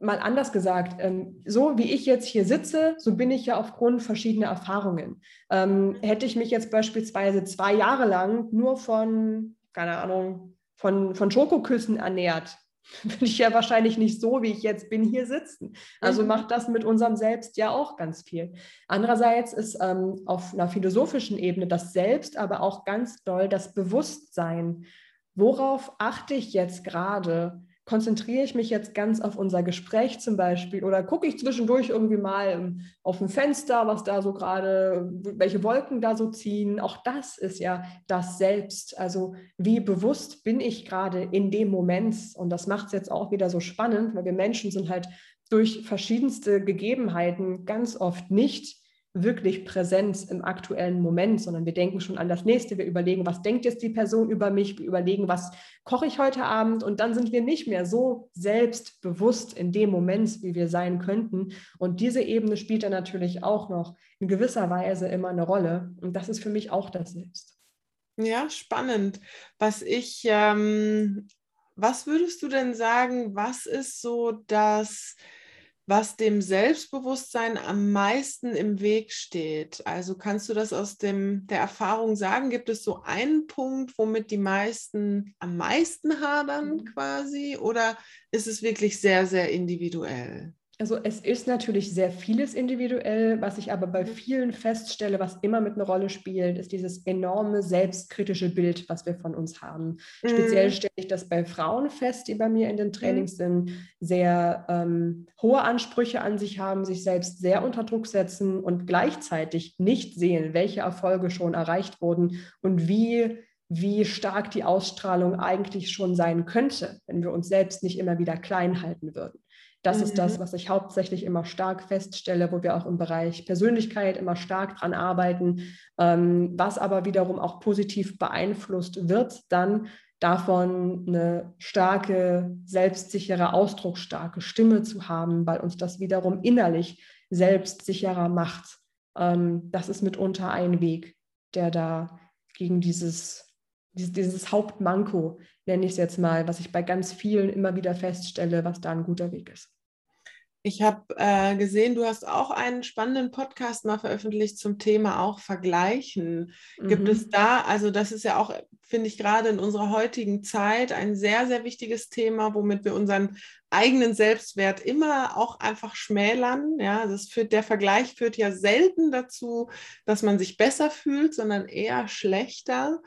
mal anders gesagt, ähm, so wie ich jetzt hier sitze, so bin ich ja aufgrund verschiedener Erfahrungen. Ähm, hätte ich mich jetzt beispielsweise zwei Jahre lang nur von, keine Ahnung, von, von Schokoküssen ernährt, würde ich ja wahrscheinlich nicht so, wie ich jetzt bin, hier sitzen. Also Mhm. macht das mit unserem Selbst ja auch ganz viel. Andererseits ist ähm, auf einer philosophischen Ebene das Selbst, aber auch ganz doll das Bewusstsein. Worauf achte ich jetzt gerade? Konzentriere ich mich jetzt ganz auf unser Gespräch zum Beispiel oder gucke ich zwischendurch irgendwie mal ähm, auf ein Fenster, was da so gerade, welche Wolken da so ziehen? Auch das ist ja das Selbst. Also wie bewusst bin ich gerade in dem Moment? Und das macht es jetzt auch wieder so spannend, weil wir Menschen sind halt durch verschiedenste Gegebenheiten ganz oft nicht wirklich Präsenz im aktuellen Moment, sondern wir denken schon an das nächste. Wir überlegen, was denkt jetzt die Person über mich? Wir überlegen, was koche ich heute Abend? Und dann sind wir nicht mehr so selbstbewusst in dem Moment, wie wir sein könnten. Und diese Ebene spielt dann natürlich auch noch in gewisser Weise immer eine Rolle. Und das ist für mich auch das Selbst. Ja, spannend. Was ich, ähm, was würdest du denn sagen, was ist so das, was dem Selbstbewusstsein am meisten im Weg steht? Also kannst du das aus dem, der Erfahrung sagen? Gibt es so einen Punkt, womit die meisten am meisten hadern Mhm. quasi? Oder ist es wirklich sehr, sehr individuell? Also es ist natürlich sehr vieles individuell, was ich aber bei vielen feststelle, was immer mit einer Rolle spielt, ist dieses enorme selbstkritische Bild, was wir von uns haben. Speziell Mhm. stelle ich das bei Frauen fest, die bei mir in den Trainings sind, sehr ähm, hohe Ansprüche an sich haben, sich selbst sehr unter Druck setzen und gleichzeitig nicht sehen, welche Erfolge schon erreicht wurden und wie wie stark die Ausstrahlung eigentlich schon sein könnte, wenn wir uns selbst nicht immer wieder klein halten würden. Das ist das, Mhm. was ich hauptsächlich immer stark feststelle, wo wir auch im Bereich Persönlichkeit immer stark dran arbeiten, ähm, was aber wiederum auch positiv beeinflusst wird, dann davon eine starke, selbstsichere, ausdrucksstarke Stimme zu haben, weil uns das wiederum innerlich selbstsicherer macht. Ähm, das ist mitunter ein Weg, der da gegen dieses dieses, dieses Hauptmanko, nenne ich es jetzt mal, was ich bei ganz vielen immer wieder feststelle, was da ein guter Weg ist. Ich habe äh, gesehen, du hast auch einen spannenden Podcast mal veröffentlicht zum Thema auch Vergleichen. Gibt Mhm. es da, also das ist ja auch, finde ich, gerade in unserer heutigen Zeit ein sehr, sehr wichtiges Thema, womit wir unseren eigenen Selbstwert immer auch einfach schmälern. Ja, das führt, der Vergleich führt ja selten dazu, dass man sich besser fühlt, sondern eher schlechter.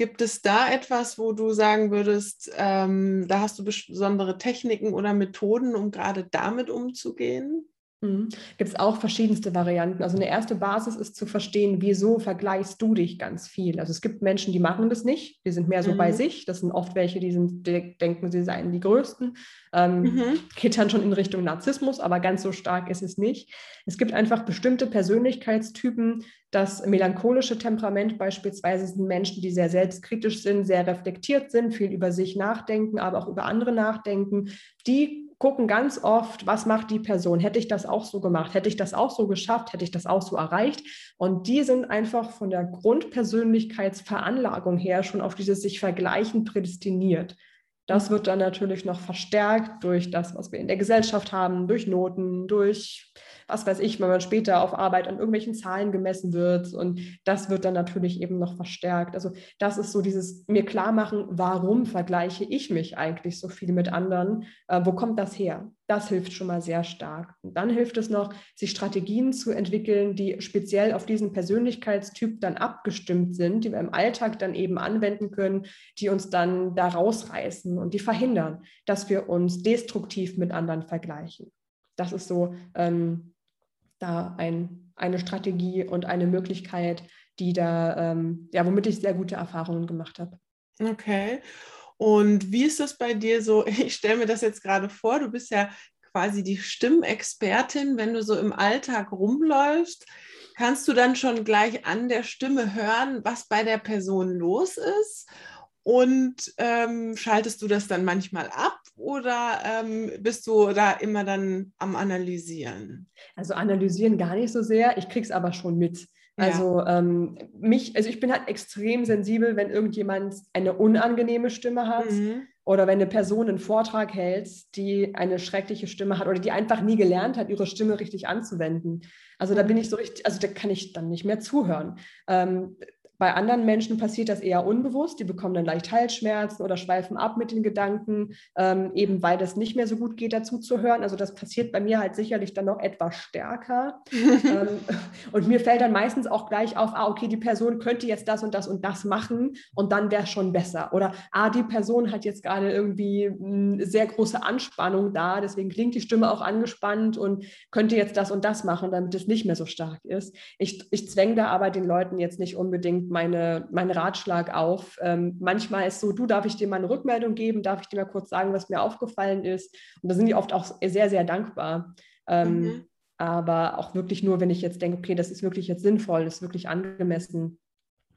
Gibt es da etwas, wo du sagen würdest, ähm, da hast du besondere Techniken oder Methoden, um gerade damit umzugehen? Mhm. Gibt es auch verschiedenste Varianten. Also eine erste Basis ist zu verstehen, wieso vergleichst du dich ganz viel. Also es gibt Menschen, die machen das nicht, die sind mehr so bei Mhm. sich. Das sind oft welche, die, sind, die denken, sie seien die Größten. Ähm, Mhm. Geht dann schon in Richtung Narzissmus, aber ganz so stark ist es nicht. Es gibt einfach bestimmte Persönlichkeitstypen. Das melancholische Temperament beispielsweise sind Menschen, die sehr selbstkritisch sind, sehr reflektiert sind, viel über sich nachdenken, aber auch über andere nachdenken. Die gucken ganz oft, was macht die Person? Hätte ich das auch so gemacht? Hätte ich das auch so geschafft? Hätte ich das auch so erreicht? Und die sind einfach von der Grundpersönlichkeitsveranlagung her schon auf dieses sich vergleichen prädestiniert. Das wird dann natürlich noch verstärkt durch das, was wir in der Gesellschaft haben, durch Noten, durch was weiß ich, wenn man später auf Arbeit an irgendwelchen Zahlen gemessen wird. Und das wird dann natürlich eben noch verstärkt. Also das ist so dieses mir klar machen, warum vergleiche ich mich eigentlich so viel mit anderen? Äh, wo kommt das her? Das hilft schon mal sehr stark. Und dann hilft es noch, sich Strategien zu entwickeln, die speziell auf diesen Persönlichkeitstyp dann abgestimmt sind, die wir im Alltag dann eben anwenden können, die uns dann da rausreißen und die verhindern, dass wir uns destruktiv mit anderen vergleichen. Das ist so ähm, da ein, eine Strategie und eine Möglichkeit, die da, ähm, ja, womit ich sehr gute Erfahrungen gemacht habe. Okay. Und wie ist das bei dir so? Ich stelle mir das jetzt gerade vor, du bist ja quasi die Stimmexpertin, wenn du so im Alltag rumläufst. kannst du dann schon gleich an der Stimme hören, was bei der Person los ist? Und ähm, schaltest du das dann manchmal ab oder ähm, bist du da immer dann am Analysieren? Also analysieren gar nicht so sehr, ich krieg's aber schon mit. Also ja. ähm, mich, also ich bin halt extrem sensibel, wenn irgendjemand eine unangenehme Stimme hat mhm. oder wenn eine Person einen Vortrag hält, die eine schreckliche Stimme hat oder die einfach nie gelernt hat, ihre Stimme richtig anzuwenden. Also da bin ich so richtig, also da kann ich dann nicht mehr zuhören. Ähm, bei anderen Menschen passiert das eher unbewusst. Die bekommen dann leicht Halsschmerzen oder schweifen ab mit den Gedanken, ähm, eben weil das nicht mehr so gut geht, dazu zu hören. Also das passiert bei mir halt sicherlich dann noch etwas stärker. ähm, und mir fällt dann meistens auch gleich auf, ah, okay, die Person könnte jetzt das und das und das machen und dann wäre es schon besser. Oder, ah, die Person hat jetzt gerade irgendwie eine sehr große Anspannung da, deswegen klingt die Stimme auch angespannt und könnte jetzt das und das machen, damit es nicht mehr so stark ist. Ich, ich zwänge da aber den Leuten jetzt nicht unbedingt meine, meinen Ratschlag auf. Ähm, manchmal ist so, du, darf ich dir mal eine Rückmeldung geben, darf ich dir mal kurz sagen, was mir aufgefallen ist. Und da sind die oft auch sehr, sehr dankbar. Ähm, mhm. Aber auch wirklich nur, wenn ich jetzt denke, okay, das ist wirklich jetzt sinnvoll, das ist wirklich angemessen.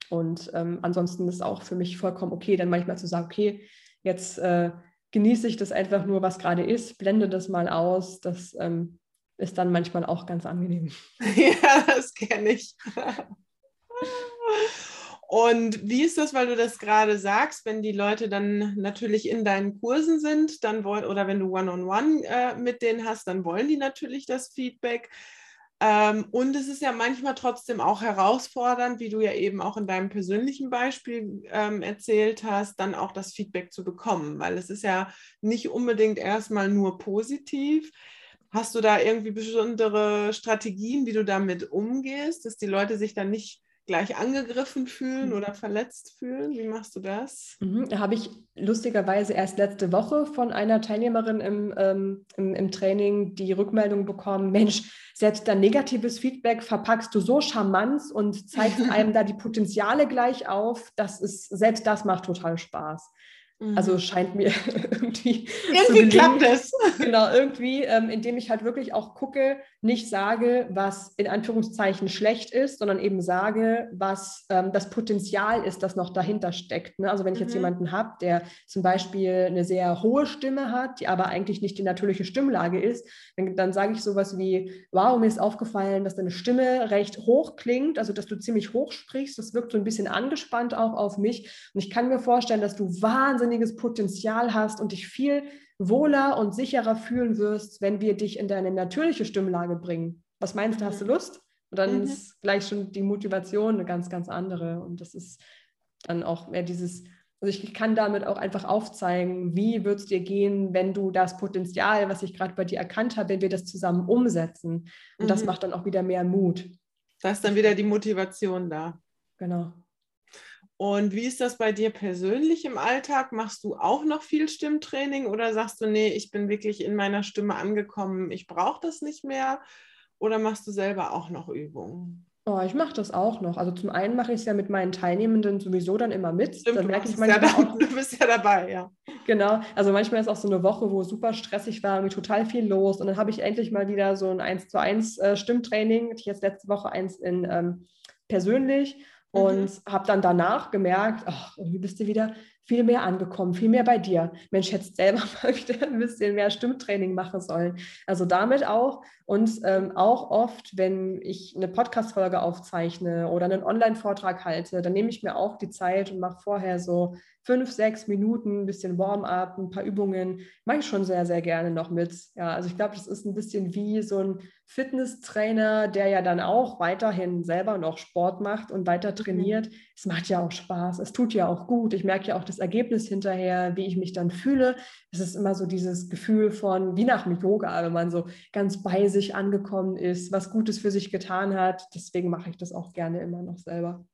Und ähm, ansonsten ist auch für mich vollkommen okay, dann manchmal zu sagen, okay, jetzt äh, genieße ich das einfach nur, was gerade ist, blende das mal aus. Das ähm, ist dann manchmal auch ganz angenehm. Ja, das kenne ich. Und wie ist das, weil du das gerade sagst, wenn die Leute dann natürlich in deinen Kursen sind, dann wollen, oder wenn du One-on-One -on -one, äh, mit denen hast, dann wollen die natürlich das Feedback. Ähm, und es ist ja manchmal trotzdem auch herausfordernd, wie du ja eben auch in deinem persönlichen Beispiel ähm, erzählt hast, dann auch das Feedback zu bekommen, weil es ist ja nicht unbedingt erstmal nur positiv. Hast du da irgendwie besondere Strategien, wie du damit umgehst, dass die Leute sich dann nicht gleich angegriffen fühlen mhm. oder verletzt fühlen? Wie machst du das? Mhm, da habe ich lustigerweise erst letzte Woche von einer Teilnehmerin im, ähm, im, im, Training die Rückmeldung bekommen, Mensch, selbst dein negatives Feedback verpackst du so charmant und zeigst einem da die Potenziale gleich auf, das ist, selbst das macht total Spaß. Also mhm. scheint mir irgendwie. Irgendwie klappt es. Genau, irgendwie, ähm, indem ich halt wirklich auch gucke, nicht sage, was in Anführungszeichen schlecht ist, sondern eben sage, was ähm, das Potenzial ist, das noch dahinter steckt. Ne? Also wenn ich mhm. jetzt jemanden habe, der zum Beispiel eine sehr hohe Stimme hat, die aber eigentlich nicht die natürliche Stimmlage ist, dann, dann sage ich sowas wie, wow, mir ist aufgefallen, dass deine Stimme recht hoch klingt, also dass du ziemlich hoch sprichst. Das wirkt so ein bisschen angespannt auch auf mich. Und ich kann mir vorstellen, dass du wahnsinnig wahnsinniges Potenzial hast und dich viel wohler und sicherer fühlen wirst, wenn wir dich in deine natürliche Stimmlage bringen. Was meinst du, hast du mhm. Lust? Und dann mhm. ist gleich schon die Motivation eine ganz, ganz andere. Und das ist dann auch mehr dieses, also ich kann damit auch einfach aufzeigen, wie wird es dir gehen, wenn du das Potenzial, was ich gerade bei dir erkannt habe, wenn wir das zusammen umsetzen. Und mhm. das macht dann auch wieder mehr Mut. Da ist dann wieder die Motivation da. Genau. Und wie ist das bei dir persönlich im Alltag? Machst du auch noch viel Stimmtraining oder sagst du, nee, ich bin wirklich in meiner Stimme angekommen, ich brauche das nicht mehr? Oder machst du selber auch noch Übungen? Oh, ich mache das auch noch. Also zum einen mache ich es ja mit meinen Teilnehmenden sowieso dann immer mit. Stimmt, dann merke ich manchmal ja auch, du bist ja dabei, ja. Genau. Also manchmal ist auch so eine Woche, wo super stressig war, irgendwie total viel los. Und dann habe ich endlich mal wieder so ein 1 zu 1 äh, Stimmtraining. Ich jetzt letzte Woche eins in ähm, persönlich und mhm. habe dann danach gemerkt, ach, irgendwie bist du wieder viel mehr angekommen, viel mehr bei dir. Mensch, hättest selber mal wieder ein bisschen mehr Stimmtraining machen sollen. Also damit auch und ähm, auch oft, wenn ich eine Podcast-Folge aufzeichne oder einen Online-Vortrag halte, dann nehme ich mir auch die Zeit und mache vorher so fünf, sechs Minuten, ein bisschen Warm-up, ein paar Übungen, mache ich schon sehr, sehr gerne noch mit. Ja, also ich glaube, das ist ein bisschen wie so ein Fitnesstrainer, der ja dann auch weiterhin selber noch Sport macht und weiter trainiert. Mhm. Es macht ja auch Spaß, es tut ja auch gut. Ich merke ja auch das Ergebnis hinterher, wie ich mich dann fühle. Es ist immer so dieses Gefühl von, wie nach dem Yoga, wenn man so ganz bei sich angekommen ist, was Gutes für sich getan hat. Deswegen mache ich das auch gerne immer noch selber.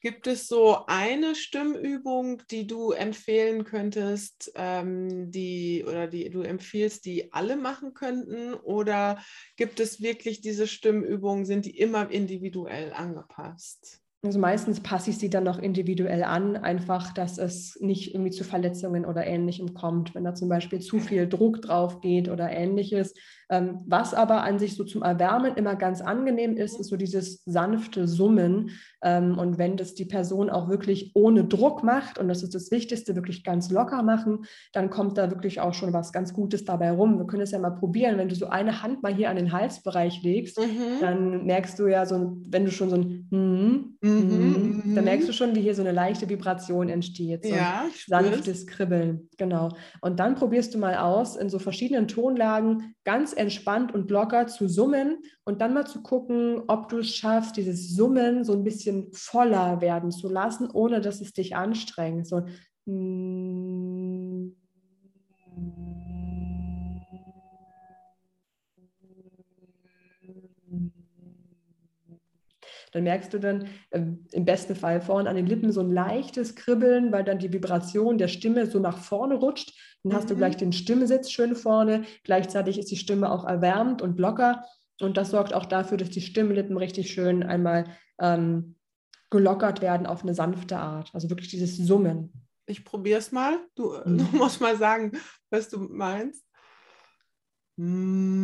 Gibt es so eine Stimmübung, die du empfehlen könntest, ähm, die oder die du empfiehlst, die alle machen könnten? Oder gibt es wirklich diese Stimmübungen, sind die immer individuell angepasst? Also meistens passe ich sie dann noch individuell an, einfach, dass es nicht irgendwie zu Verletzungen oder ähnlichem kommt, wenn da zum Beispiel zu viel Druck drauf geht oder ähnliches. Ähm, was aber an sich so zum Erwärmen immer ganz angenehm ist, ist so dieses sanfte Summen. Ähm, und wenn das die Person auch wirklich ohne Druck macht, und das ist das Wichtigste, wirklich ganz locker machen, dann kommt da wirklich auch schon was ganz Gutes dabei rum. Wir können es ja mal probieren. Wenn du so eine Hand mal hier an den Halsbereich legst, mhm. dann merkst du ja so, wenn du schon so ein mm, Mhm, mhm. Da merkst du schon, wie hier so eine leichte Vibration entsteht. So ja, sanftes Kribbeln. Genau. Und dann probierst du mal aus, in so verschiedenen Tonlagen ganz entspannt und locker zu summen und dann mal zu gucken, ob du es schaffst, dieses Summen so ein bisschen voller werden zu lassen, ohne dass es dich anstrengt. So. Mm. Dann merkst du dann äh, im besten Fall vorne an den Lippen so ein leichtes Kribbeln, weil dann die Vibration der Stimme so nach vorne rutscht. Dann hast mhm. du gleich den Stimmsitz schön vorne. Gleichzeitig ist die Stimme auch erwärmt und locker. Und das sorgt auch dafür, dass die Stimmlippen richtig schön einmal ähm, gelockert werden auf eine sanfte Art. Also wirklich dieses Summen. Ich probiere es mal. Du, mhm. du, musst mal sagen, was du meinst. Mhm.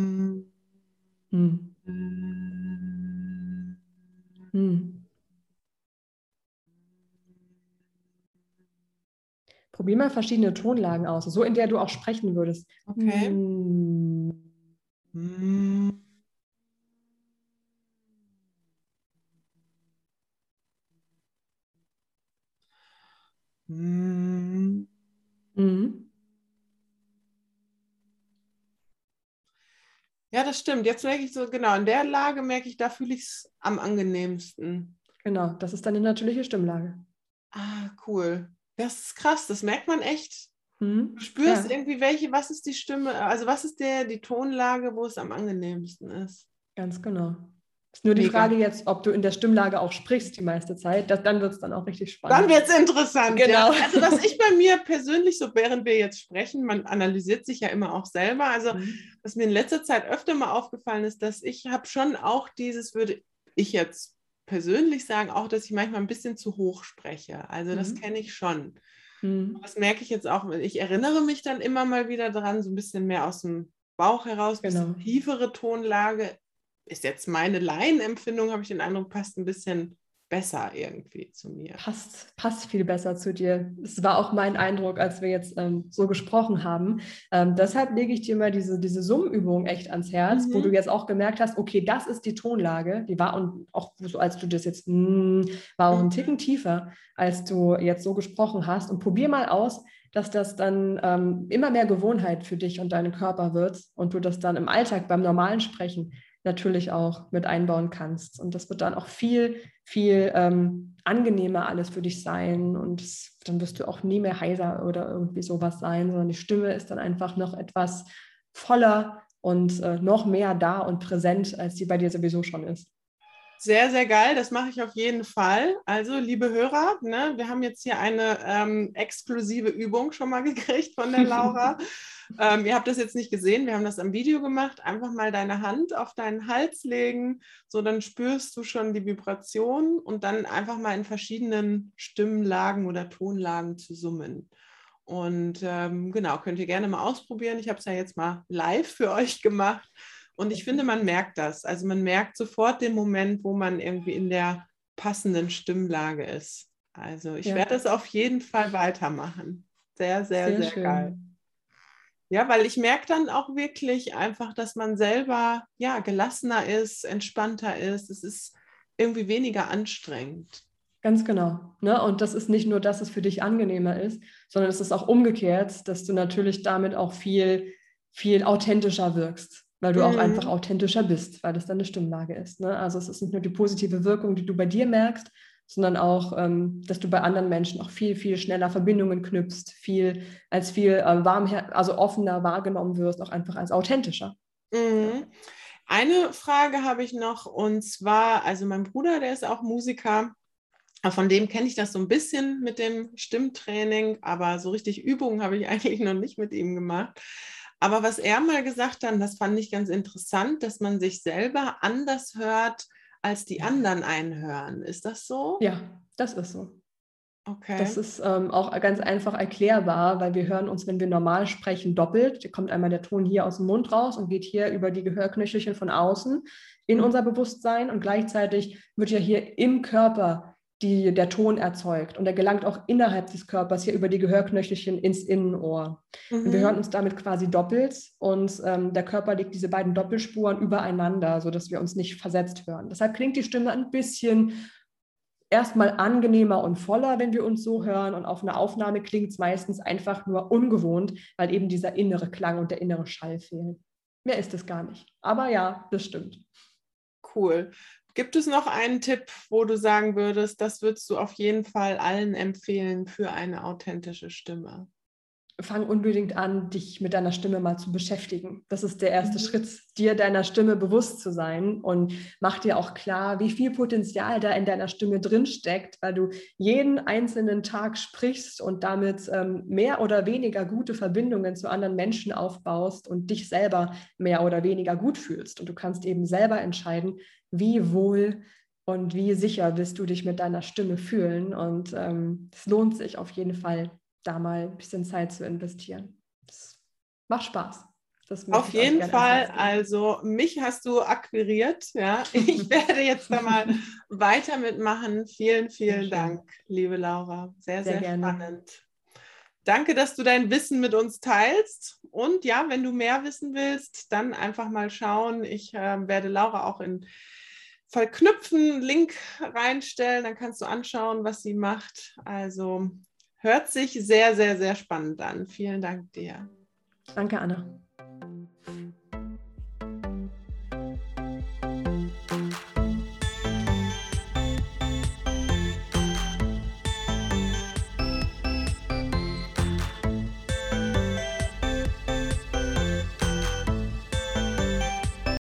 Probier mal verschiedene Tonlagen aus, so in der du auch sprechen würdest. Okay. Hm. Hm. Hm. Ja, das stimmt. Jetzt merke ich so, genau, in der Lage merke ich, da fühle ich es am angenehmsten. Genau, das ist deine natürliche Stimmlage. Ah, cool. Das ist krass, das merkt man echt. Hm? Du spürst ja. irgendwie, welche, was ist die Stimme, also was ist der, die Tonlage, wo es am angenehmsten ist. Ganz genau. Ist nur die Mega. Frage jetzt, ob du in der Stimmlage auch sprichst die meiste Zeit. Das, dann wird es dann auch richtig spannend. Dann wird es interessant. Genau. Ja. Also was ich bei mir persönlich, so während wir jetzt sprechen, man analysiert sich ja immer auch selber. Also mhm. was mir in letzter Zeit öfter mal aufgefallen ist, dass ich habe schon auch dieses, würde ich jetzt persönlich sagen, auch, dass ich manchmal ein bisschen zu hoch spreche. Also mhm. das kenne ich schon. Mhm. Das merke ich jetzt auch. Ich erinnere mich dann immer mal wieder dran, so ein bisschen mehr aus dem Bauch heraus, genau. bisschen tiefere Tonlage ist jetzt meine Laienempfindung, habe ich den Eindruck, passt ein bisschen besser irgendwie zu mir. Passt, passt viel besser zu dir. Es war auch mein Eindruck, als wir jetzt ähm, so gesprochen haben. Ähm, deshalb lege ich dir mal diese, diese Summübung echt ans Herz, mhm. wo du jetzt auch gemerkt hast, okay, das ist die Tonlage. Die war und auch so, als du das jetzt, mm, war auch ein mhm. Ticken tiefer, als du jetzt so gesprochen hast. Und probier mal aus, dass das dann ähm, immer mehr Gewohnheit für dich und deinen Körper wird und du das dann im Alltag beim normalen Sprechen natürlich auch mit einbauen kannst. Und das wird dann auch viel, viel ähm, angenehmer alles für dich sein. Und dann wirst du auch nie mehr heiser oder irgendwie sowas sein, sondern die Stimme ist dann einfach noch etwas voller und äh, noch mehr da und präsent, als die bei dir sowieso schon ist. Sehr, sehr geil. Das mache ich auf jeden Fall. Also, liebe Hörer, ne, wir haben jetzt hier eine ähm, exklusive Übung schon mal gekriegt von der Laura. ähm, ihr habt das jetzt nicht gesehen, wir haben das am Video gemacht. Einfach mal deine Hand auf deinen Hals legen, so dann spürst du schon die Vibration und dann einfach mal in verschiedenen Stimmlagen oder Tonlagen zu summen. Und ähm, genau, könnt ihr gerne mal ausprobieren. Ich habe es ja jetzt mal live für euch gemacht. Und ich finde, man merkt das. Also man merkt sofort den Moment, wo man irgendwie in der passenden Stimmlage ist. Also ich ja. werde das auf jeden Fall weitermachen. Sehr, sehr, sehr, sehr geil. Ja, weil ich merke dann auch wirklich einfach, dass man selber ja gelassener ist, entspannter ist. Es ist irgendwie weniger anstrengend. Ganz genau. Ne? Und das ist nicht nur, dass es für dich angenehmer ist, sondern es ist auch umgekehrt, dass du natürlich damit auch viel, viel authentischer wirkst weil du mhm. auch einfach authentischer bist, weil das deine Stimmlage ist. Ne? Also es ist nicht nur die positive Wirkung, die du bei dir merkst, sondern auch, ähm, dass du bei anderen Menschen auch viel, viel schneller Verbindungen knüpfst, viel als viel äh, warm, also offener wahrgenommen wirst, auch einfach als authentischer. Mhm. Eine Frage habe ich noch und zwar, also mein Bruder, der ist auch Musiker. Von dem kenne ich das so ein bisschen mit dem Stimmtraining, aber so richtig Übungen habe ich eigentlich noch nicht mit ihm gemacht. Aber was er mal gesagt hat, das fand ich ganz interessant, dass man sich selber anders hört als die anderen einhören. Ist das so? Ja, das ist so. Okay. Das ist ähm, auch ganz einfach erklärbar, weil wir hören uns, wenn wir normal sprechen, doppelt. Da kommt einmal der Ton hier aus dem Mund raus und geht hier über die Gehörknöchelchen von außen in unser Bewusstsein und gleichzeitig wird ja hier im Körper die, der Ton erzeugt und er gelangt auch innerhalb des Körpers hier über die Gehörknöchelchen ins Innenohr. Mhm. Wir hören uns damit quasi doppelt und ähm, der Körper legt diese beiden Doppelspuren übereinander, sodass wir uns nicht versetzt hören. Deshalb klingt die Stimme ein bisschen erstmal angenehmer und voller, wenn wir uns so hören. Und auf einer Aufnahme klingt es meistens einfach nur ungewohnt, weil eben dieser innere Klang und der innere Schall fehlen. Mehr ist es gar nicht. Aber ja, das stimmt. Cool. Gibt es noch einen Tipp, wo du sagen würdest, das würdest du auf jeden Fall allen empfehlen für eine authentische Stimme? fang unbedingt an, dich mit deiner Stimme mal zu beschäftigen. Das ist der erste mhm. Schritt, dir deiner Stimme bewusst zu sein und mach dir auch klar, wie viel Potenzial da in deiner Stimme drin steckt, weil du jeden einzelnen Tag sprichst und damit ähm, mehr oder weniger gute Verbindungen zu anderen Menschen aufbaust und dich selber mehr oder weniger gut fühlst. Und du kannst eben selber entscheiden, wie wohl und wie sicher willst du dich mit deiner Stimme fühlen. Und ähm, es lohnt sich auf jeden Fall, da mal ein bisschen Zeit zu investieren. Das macht Spaß. Auf jeden Fall, also mich hast du akquiriert, ja. Ich werde jetzt da mal weiter mitmachen. Vielen, vielen Dank, liebe Laura. Sehr, sehr, sehr spannend. Danke, dass du dein Wissen mit uns teilst. Und ja, wenn du mehr wissen willst, dann einfach mal schauen. Ich äh, werde Laura auch in verknüpfen, Link reinstellen, dann kannst du anschauen, was sie macht. Also Hört sich sehr, sehr, sehr spannend an. Vielen Dank dir. Danke, Anna.